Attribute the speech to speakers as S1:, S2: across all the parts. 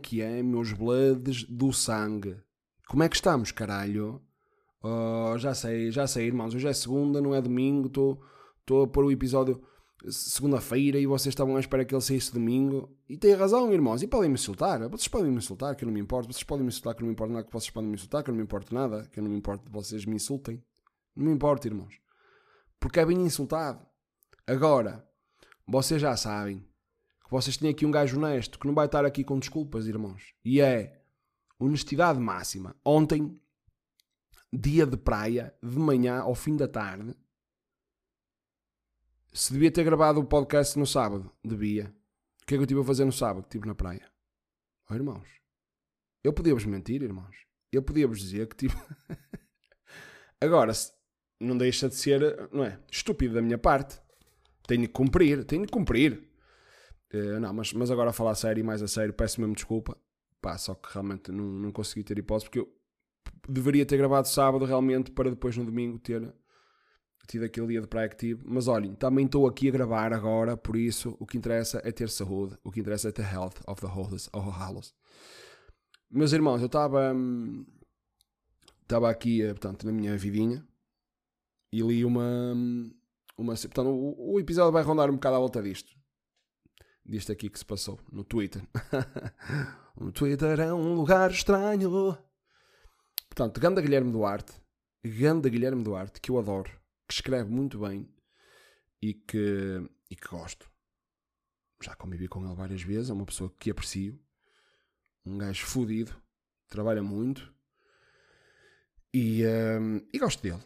S1: que é, meus bloods do sangue? Como é que estamos, caralho? Oh, já sei, já sei, irmãos. Hoje é segunda, não é domingo. Estou a pôr o episódio segunda-feira e vocês estavam à espera que ele saísse domingo. E tem razão, irmãos. E podem me insultar. Vocês podem me insultar, que eu não me importo. Vocês podem me insultar, que eu não me importa nada. Que vocês podem me insultar, que eu não me importo nada. Que eu não me importo que vocês me insultem. Não me importa, irmãos. Porque é bem insultado. Agora, vocês já sabem vocês têm aqui um gajo honesto que não vai estar aqui com desculpas, irmãos. E é honestidade máxima. Ontem, dia de praia, de manhã ao fim da tarde, se devia ter gravado o podcast no sábado, devia. O que é que eu estive a fazer no sábado? Estive na praia. Oh, irmãos, eu podia-vos mentir, irmãos. Eu podia-vos dizer que tive. Agora, não deixa de ser, não é? Estúpido da minha parte. Tenho que cumprir, tenho que cumprir. Uh, não, mas, mas agora a falar a sério e mais a sério, peço mesmo desculpa. Pá, só que realmente não, não consegui ter hipótese porque eu deveria ter gravado sábado realmente para depois no domingo ter tido aquele dia de praia que tive. Mas olhem, também estou aqui a gravar agora, por isso o que interessa é ter saúde, o que interessa é ter health of the hallows. Meus irmãos, eu estava hum, estava aqui, eh, portanto, na minha vidinha e li uma, hum, uma portanto, o, o episódio vai rondar um bocado à volta disto. Disto aqui que se passou no Twitter. o Twitter é um lugar estranho. Portanto, Ganda Guilherme Duarte, Ganda Guilherme Duarte, que eu adoro, que escreve muito bem e que, e que gosto. Já convivi com ele várias vezes, é uma pessoa que aprecio. Um gajo fodido, trabalha muito e, um, e gosto dele.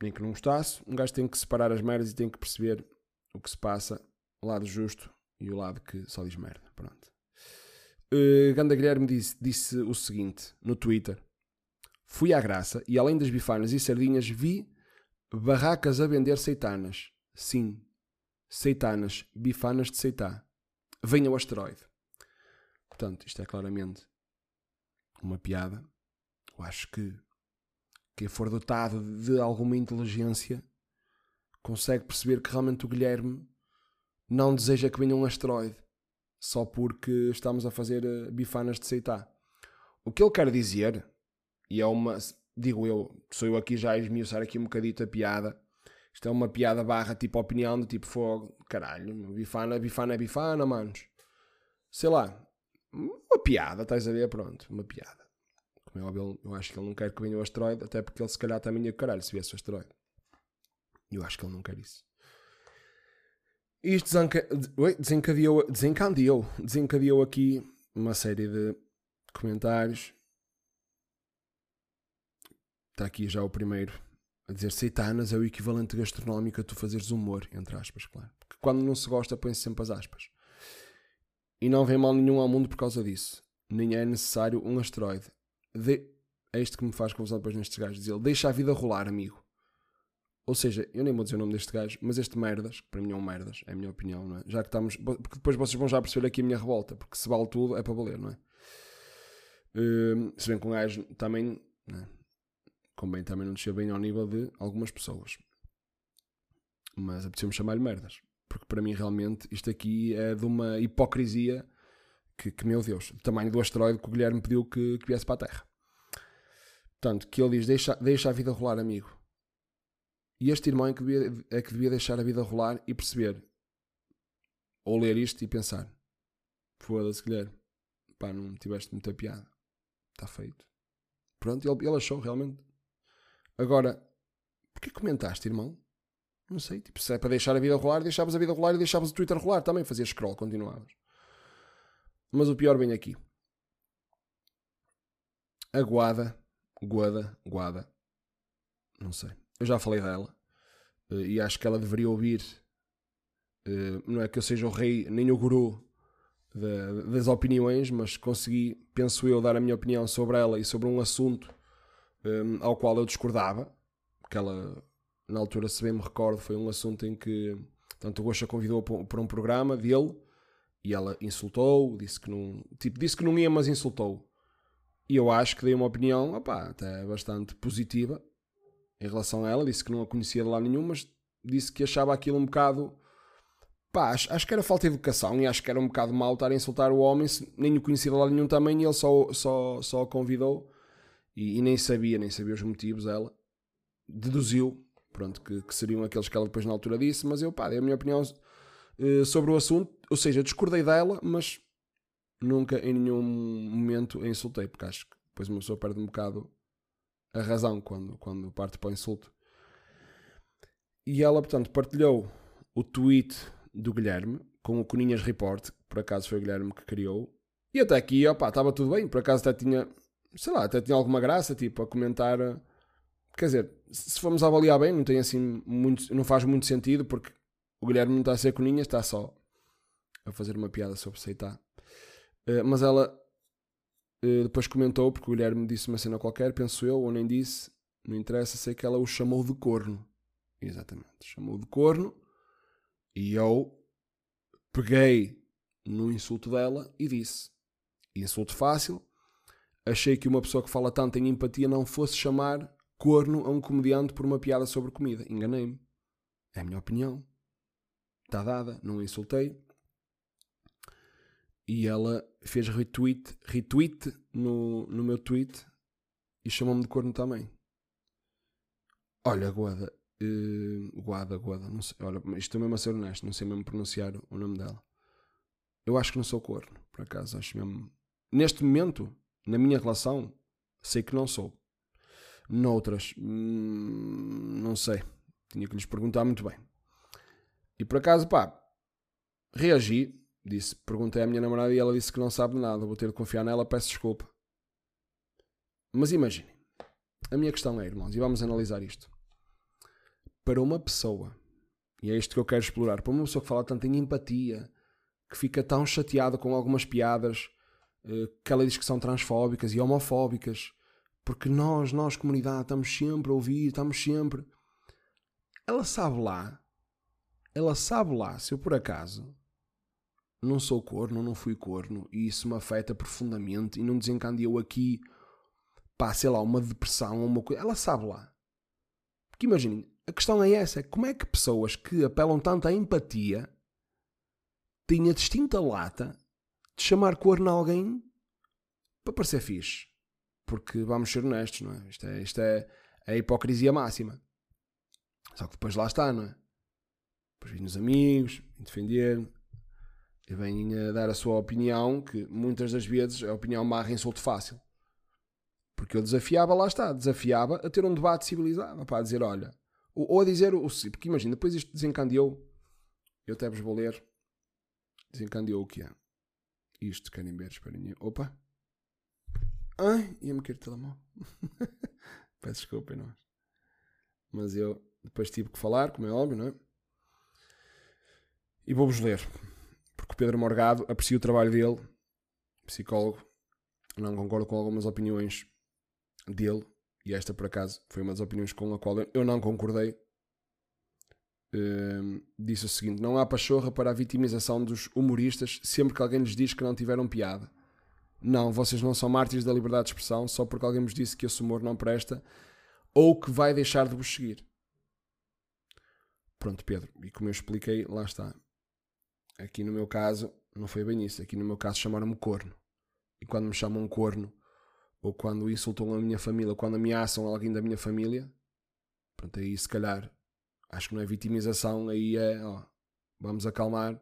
S1: Nem que não gostasse, um gajo tem que separar as merdas e tem que perceber o que se passa, lado justo e o lado que só diz merda. Pronto. Uh, Ganda Guilherme disse, disse o seguinte no Twitter Fui à graça e, além das bifanas e sardinhas, vi barracas a vender seitanas. Sim, seitanas, bifanas de seitá. Venha o asteroide. Portanto, isto é claramente uma piada. Eu acho que quem for dotado de alguma inteligência consegue perceber que realmente o Guilherme não deseja que venha um asteroide só porque estamos a fazer eh, bifanas de seitá. O que ele quer dizer e é uma, digo eu, sou eu aqui já a esmiuçar aqui um bocadito a piada. Isto é uma piada barra tipo opinião do tipo fogo, caralho, bifana, bifana é bifana, manos. Sei lá, uma piada, estás a ver? Pronto, uma piada. Como é óbvio, eu acho que ele não quer que venha o asteroide, até porque ele se calhar também ia caralho se viesse o asteroide. Eu acho que ele não quer isso. Isto desenca... desencadeou, desencadeou, desencadeou aqui uma série de comentários Está aqui já o primeiro a dizer seitanas é o equivalente gastronómico a tu fazeres humor, entre aspas, claro. Porque quando não se gosta, põe-se sempre as aspas. E não vem mal nenhum ao mundo por causa disso. Nem é necessário um asteroide. De... É isto que me faz confusão depois nestes gajos. Diz ele, deixa a vida rolar, amigo. Ou seja, eu nem vou dizer o nome deste gajo, mas este merdas, que para mim é um merdas, é a minha opinião, não é? Já que estamos. Porque depois vocês vão já perceber aqui a minha revolta, porque se vale tudo é para valer, não é? Uh, se bem que um gajo também. Não é? Convém também não descer bem ao nível de algumas pessoas. Mas apeteceu-me chamar-lhe merdas. Porque para mim realmente isto aqui é de uma hipocrisia que, que meu Deus, o tamanho do asteroide que o Guilherme pediu que, que viesse para a Terra. Portanto, que ele diz, deixa, deixa a vida rolar, amigo. E este irmão é que, devia, é que devia deixar a vida rolar e perceber. Ou ler isto e pensar. Foda-se, Guilherme. Pá, não tiveste muita piada. Está feito. Pronto, ele, ele achou realmente. Agora, porquê comentaste, irmão? Não sei, tipo, se é para deixar a vida rolar, deixavas a vida rolar e deixavas o Twitter rolar também, fazias scroll, continuavas. Mas o pior vem aqui. A Guada, Guada, Guada, não sei. Eu já falei dela eh, e acho que ela deveria ouvir. Eh, não é que eu seja o rei nem o guru das opiniões, mas consegui, penso eu, dar a minha opinião sobre ela e sobre um assunto um, ao qual eu discordava, porque ela, na altura, se bem me recordo, foi um assunto em que tanto o Gosha convidou para um programa dele e ela insultou, disse que não, tipo, disse que não ia, mas insultou. E eu acho que dei uma opinião, até bastante positiva em relação a ela. Disse que não a conhecia de lá nenhum, mas disse que achava aquilo um bocado Pá, acho, acho, que era falta de educação e acho que era um bocado mal estar a insultar o homem, nem o conhecia de lá nenhum também e ele só, só, só a convidou e, e, nem sabia, nem sabia os motivos ela. Deduziu, pronto, que, que, seriam aqueles que ela depois na altura disse, mas eu, pá, dei a minha opinião uh, sobre o assunto, ou seja, discordei dela, mas nunca em nenhum momento a insultei, porque acho que depois uma pessoa perde um bocado a razão quando, quando parte para o insulto. E ela, portanto, partilhou o tweet do Guilherme com o Coninhas Report, por acaso foi o Guilherme que criou. E até aqui, opá, estava tudo bem, por acaso até tinha, sei lá, até tinha alguma graça, tipo, a comentar. Quer dizer, se formos avaliar bem, não tem assim muito, não faz muito sentido, porque o Guilherme não está a ser Coninhas, está só a fazer uma piada sobre aceitar. Uh, mas ela uh, depois comentou, porque o Guilherme disse uma cena qualquer, penso eu, ou nem disse, não interessa, sei que ela o chamou de corno. Exatamente, chamou de corno e eu peguei no insulto dela e disse: insulto fácil. Achei que uma pessoa que fala tanto em empatia não fosse chamar corno a um comediante por uma piada sobre comida. Enganei-me. É a minha opinião. Está dada, não insultei. E ela fez retweet, retweet no, no meu tweet e chamou-me de corno também. Olha, Guada, Uh, Guada, Guada, não sei. Olha, estou mesmo a ser honesto, não sei mesmo pronunciar o nome dela. Eu acho que não sou corno, por acaso. Acho mesmo. Neste momento, na minha relação, sei que não sou. Noutras, hum, não sei. Tinha que lhes perguntar muito bem. E por acaso, pá, reagi. Disse, perguntei à minha namorada e ela disse que não sabe nada. Vou ter de confiar nela, peço desculpa. Mas imaginem. A minha questão é, irmãos, e vamos analisar isto para uma pessoa, e é isto que eu quero explorar, para uma pessoa que fala tanto em empatia, que fica tão chateada com algumas piadas eh, que ela diz que são transfóbicas e homofóbicas, porque nós, nós, comunidade, estamos sempre a ouvir, estamos sempre. Ela sabe lá, ela sabe lá, se eu por acaso não sou corno, não fui corno, e isso me afeta profundamente e não desencandeou aqui, pá, sei lá, uma depressão ou uma coisa. Ela sabe lá. Porque imaginem, a questão é essa: como é que pessoas que apelam tanto à empatia têm a distinta lata de chamar corno a alguém para parecer fixe? Porque vamos ser honestos, não é? Isto é, isto é a hipocrisia máxima. Só que depois lá está, não é? Depois vêm os amigos, defender vêm a dar a sua opinião, que muitas das vezes é a opinião marra insulto fácil. Porque eu desafiava, lá está, desafiava a ter um debate civilizado, para dizer, olha, ou, a dizer o porque imagina, depois isto desencandeou. Eu até vos vou ler. Desencandeou o que é. Isto, querem ver, esperem. Opa! Ai, ia-me cair o telemóvel. Peço desculpa, nós. Mas eu depois tive que falar, como é óbvio, não é? E vou-vos ler. Porque o Pedro Morgado aprecia o trabalho dele, psicólogo. Não concordo com algumas opiniões dele, e esta por acaso foi uma das opiniões com a qual eu não concordei, uh, disse o seguinte: Não há pachorra para a vitimização dos humoristas sempre que alguém lhes diz que não tiveram piada. Não, vocês não são mártires da liberdade de expressão só porque alguém vos disse que esse humor não presta ou que vai deixar de vos seguir. Pronto, Pedro, e como eu expliquei, lá está. Aqui no meu caso, não foi bem isso. Aqui no meu caso chamaram-me corno. E quando me chamam corno, ou quando insultam a minha família, ou quando ameaçam alguém da minha família, pronto, aí se calhar acho que não é vitimização, aí é ó, vamos acalmar,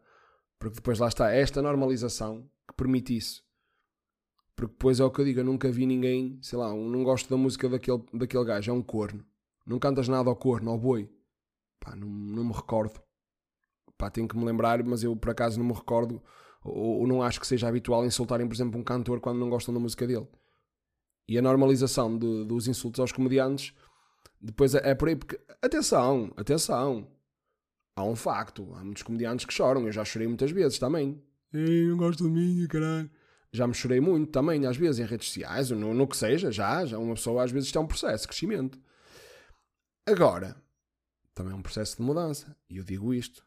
S1: porque depois lá está esta normalização que permite isso. Porque depois é o que eu digo, eu nunca vi ninguém, sei lá, um, não gosto da música daquele, daquele gajo, é um corno. Não cantas nada ao corno, ao boi. Pá, não, não me recordo. Pá, tenho que me lembrar, mas eu por acaso não me recordo, ou, ou não acho que seja habitual insultarem, por exemplo, um cantor quando não gostam da música dele e a normalização de, dos insultos aos comediantes, depois é, é por aí, porque, atenção, atenção, há um facto, há muitos comediantes que choram, eu já chorei muitas vezes também. Ei, não gosto de mim, caralho. Já me chorei muito também, às vezes, em redes sociais, ou no, no que seja, já, já uma pessoa às vezes está um processo de crescimento. Agora, também é um processo de mudança, e eu digo isto.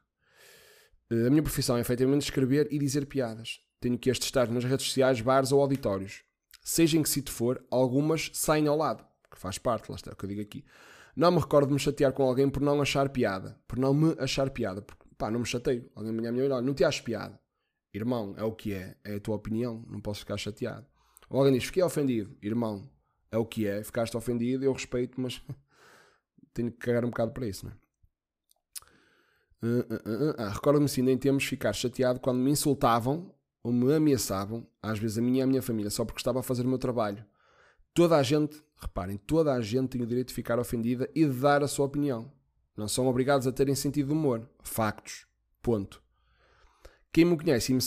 S1: A minha profissão é efetivamente escrever e dizer piadas. Tenho que as testar nas redes sociais, bares ou auditórios seja em que sítio for, algumas saem ao lado, que faz parte, lá está o que eu digo aqui. Não me recordo de me chatear com alguém por não achar piada, por não me achar piada, porque, pá, não me chateio. Alguém me a minha olha, não te acho piada. Irmão, é o que é, é a tua opinião, não posso ficar chateado. Ou alguém diz, fiquei ofendido. Irmão, é o que é, ficaste ofendido, eu respeito, mas tenho que cagar um bocado para isso, não é? Uh, uh, uh, Recordo-me sim, nem temos ficar chateado quando me insultavam ou me ameaçavam, às vezes a mim e a minha família, só porque estava a fazer o meu trabalho. Toda a gente, reparem, toda a gente tem o direito de ficar ofendida e de dar a sua opinião. Não são obrigados a terem sentido de humor. Factos. Ponto. Quem me conhece e me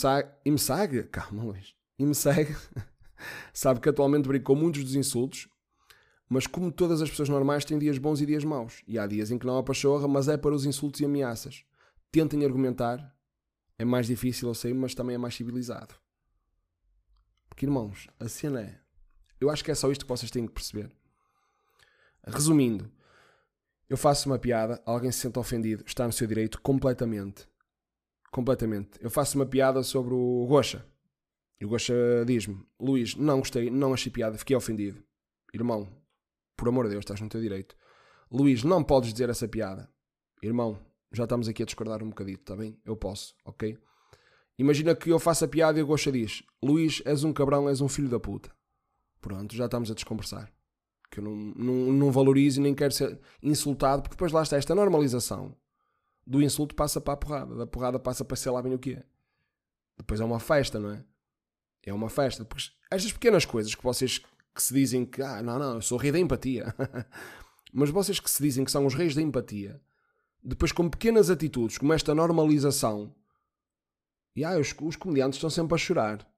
S1: e me calma Luís, e me segue, sabe que atualmente brinco com muitos dos insultos, mas como todas as pessoas normais têm dias bons e dias maus. E há dias em que não há pachorra, mas é para os insultos e ameaças. Tentem argumentar. É mais difícil, eu sei, mas também é mais civilizado. Porque, irmãos, a cena é. Eu acho que é só isto que vocês têm que perceber. Resumindo, eu faço uma piada, alguém se sente ofendido, está no seu direito completamente. Completamente. Eu faço uma piada sobre o Gocha. E o Gocha diz-me: Luís, não gostei, não achei piada, fiquei ofendido. Irmão, por amor de Deus, estás no teu direito. Luís, não podes dizer essa piada. Irmão, já estamos aqui a discordar um bocadito, está bem? Eu posso, ok? Imagina que eu faço a piada e o Gocha diz: Luís, és um cabrão, és um filho da puta. Pronto, já estamos a desconversar que eu não, não, não valorizo e nem quero ser insultado, porque depois lá está esta normalização do insulto passa para a porrada, da porrada passa para sei lá bem o que é. Depois é uma festa, não é? É uma festa. Porque estas pequenas coisas que vocês que se dizem que, ah, não, não, eu sou rei da empatia. Mas vocês que se dizem que são os reis da empatia, depois com pequenas atitudes, como esta normalização, e ah, os, os comediantes estão sempre a chorar.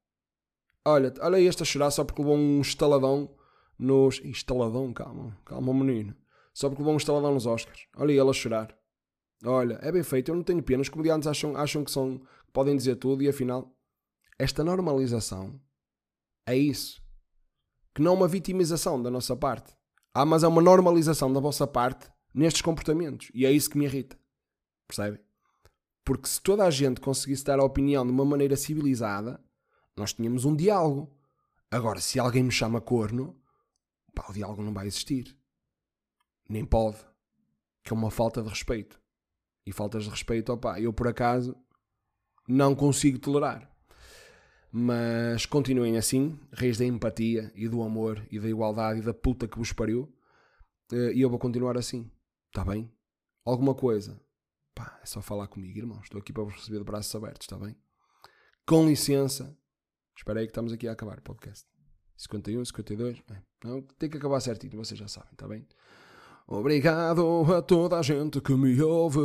S1: Olha, olha este a chorar só porque levou um estaladão nos. Instaladão, calma, calma, menino. Só porque levou um instaladão nos Oscars. Olha ele a chorar. Olha, é bem feito, eu não tenho pena. Os comediantes acham, acham que são. podem dizer tudo e afinal. Esta normalização é isso. Que não é uma vitimização da nossa parte. Ah, mas é uma normalização da vossa parte nestes comportamentos. E é isso que me irrita. Percebem? Porque se toda a gente conseguisse dar a opinião de uma maneira civilizada, nós tínhamos um diálogo. Agora, se alguém me chama corno, pá, o diálogo não vai existir. Nem pode. Que é uma falta de respeito. E faltas de respeito, opá, eu por acaso não consigo tolerar. Mas continuem assim, reis da empatia e do amor e da igualdade e da puta que vos pariu. Eh, e eu vou continuar assim. Está bem? Alguma coisa? Pá, é só falar comigo, irmão. Estou aqui para vos receber de braços abertos, está bem? Com licença. Espera aí que estamos aqui a acabar o podcast. 51, 52. É. Não, tem que acabar certinho, vocês já sabem, está bem? Obrigado a toda a gente que me ouve.